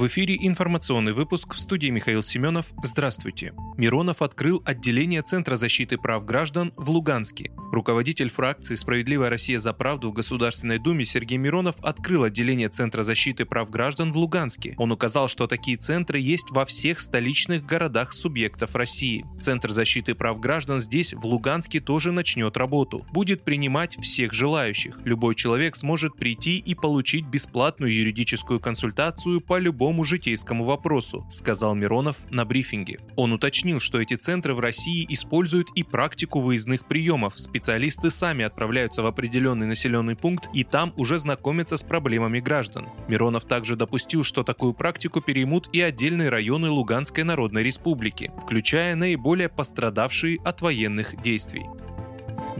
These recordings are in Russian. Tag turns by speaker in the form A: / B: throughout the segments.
A: В эфире информационный выпуск в студии Михаил Семенов. Здравствуйте. Миронов открыл отделение Центра защиты прав граждан в Луганске. Руководитель фракции «Справедливая Россия за правду» в Государственной Думе Сергей Миронов открыл отделение Центра защиты прав граждан в Луганске. Он указал, что такие центры есть во всех столичных городах субъектов России. Центр защиты прав граждан здесь, в Луганске, тоже начнет работу. Будет принимать всех желающих. Любой человек сможет прийти и получить бесплатную юридическую консультацию по любому любому житейскому вопросу, сказал Миронов на брифинге. Он уточнил, что эти центры в России используют и практику выездных приемов. Специалисты сами отправляются в определенный населенный пункт и там уже знакомятся с проблемами граждан. Миронов также допустил, что такую практику переймут и отдельные районы Луганской Народной Республики, включая наиболее пострадавшие от военных действий.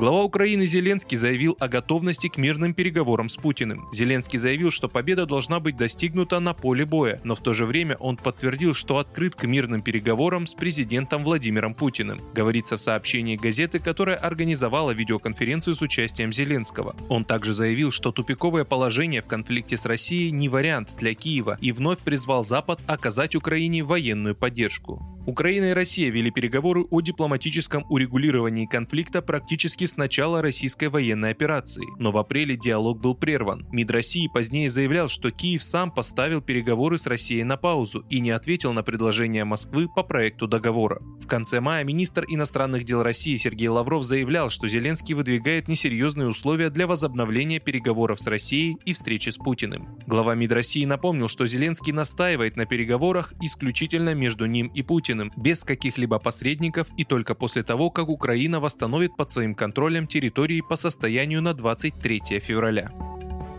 A: Глава Украины Зеленский заявил о готовности к мирным переговорам с Путиным. Зеленский заявил, что победа должна быть достигнута на поле боя, но в то же время он подтвердил, что открыт к мирным переговорам с президентом Владимиром Путиным. Говорится в сообщении газеты, которая организовала видеоконференцию с участием Зеленского. Он также заявил, что тупиковое положение в конфликте с Россией не вариант для Киева и вновь призвал Запад оказать Украине военную поддержку. Украина и Россия вели переговоры о дипломатическом урегулировании конфликта практически с начала российской военной операции, но в апреле диалог был прерван. МИД России позднее заявлял, что Киев сам поставил переговоры с Россией на паузу и не ответил на предложение Москвы по проекту договора. В конце мая министр иностранных дел России Сергей Лавров заявлял, что Зеленский выдвигает несерьезные условия для возобновления переговоров с Россией и встречи с Путиным. Глава МИД России напомнил, что Зеленский настаивает на переговорах исключительно между ним и Путиным, Путиным без каких-либо посредников и только после того, как Украина восстановит под своим контролем территории по состоянию на 23 февраля.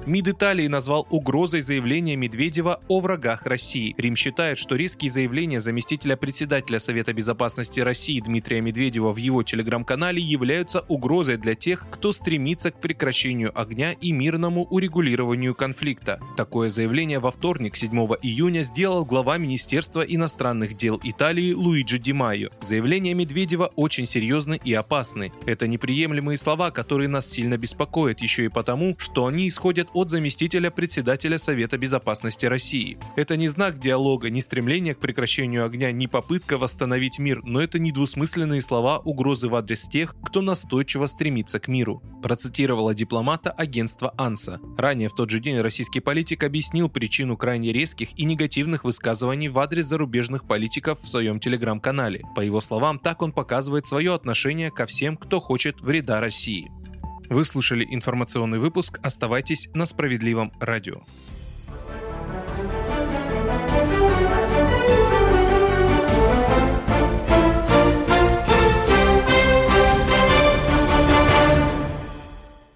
A: МИД Италии назвал угрозой заявления Медведева о врагах России. Рим считает, что резкие заявления заместителя председателя Совета безопасности России Дмитрия Медведева в его телеграм-канале являются угрозой для тех, кто стремится к прекращению огня и мирному урегулированию конфликта. Такое заявление во вторник, 7 июня, сделал глава Министерства иностранных дел Италии Луиджи Ди Майо. Заявления Медведева очень серьезны и опасны. Это неприемлемые слова, которые нас сильно беспокоят, еще и потому, что они исходят от заместителя председателя Совета Безопасности России. Это не знак диалога, не стремление к прекращению огня, не попытка восстановить мир, но это недвусмысленные слова угрозы в адрес тех, кто настойчиво стремится к миру. Процитировала дипломата агентства АНСА. Ранее в тот же день российский политик объяснил причину крайне резких и негативных высказываний в адрес зарубежных политиков в своем телеграм-канале. По его словам, так он показывает свое отношение ко всем, кто хочет вреда России. Вы слушали информационный выпуск. Оставайтесь на справедливом радио.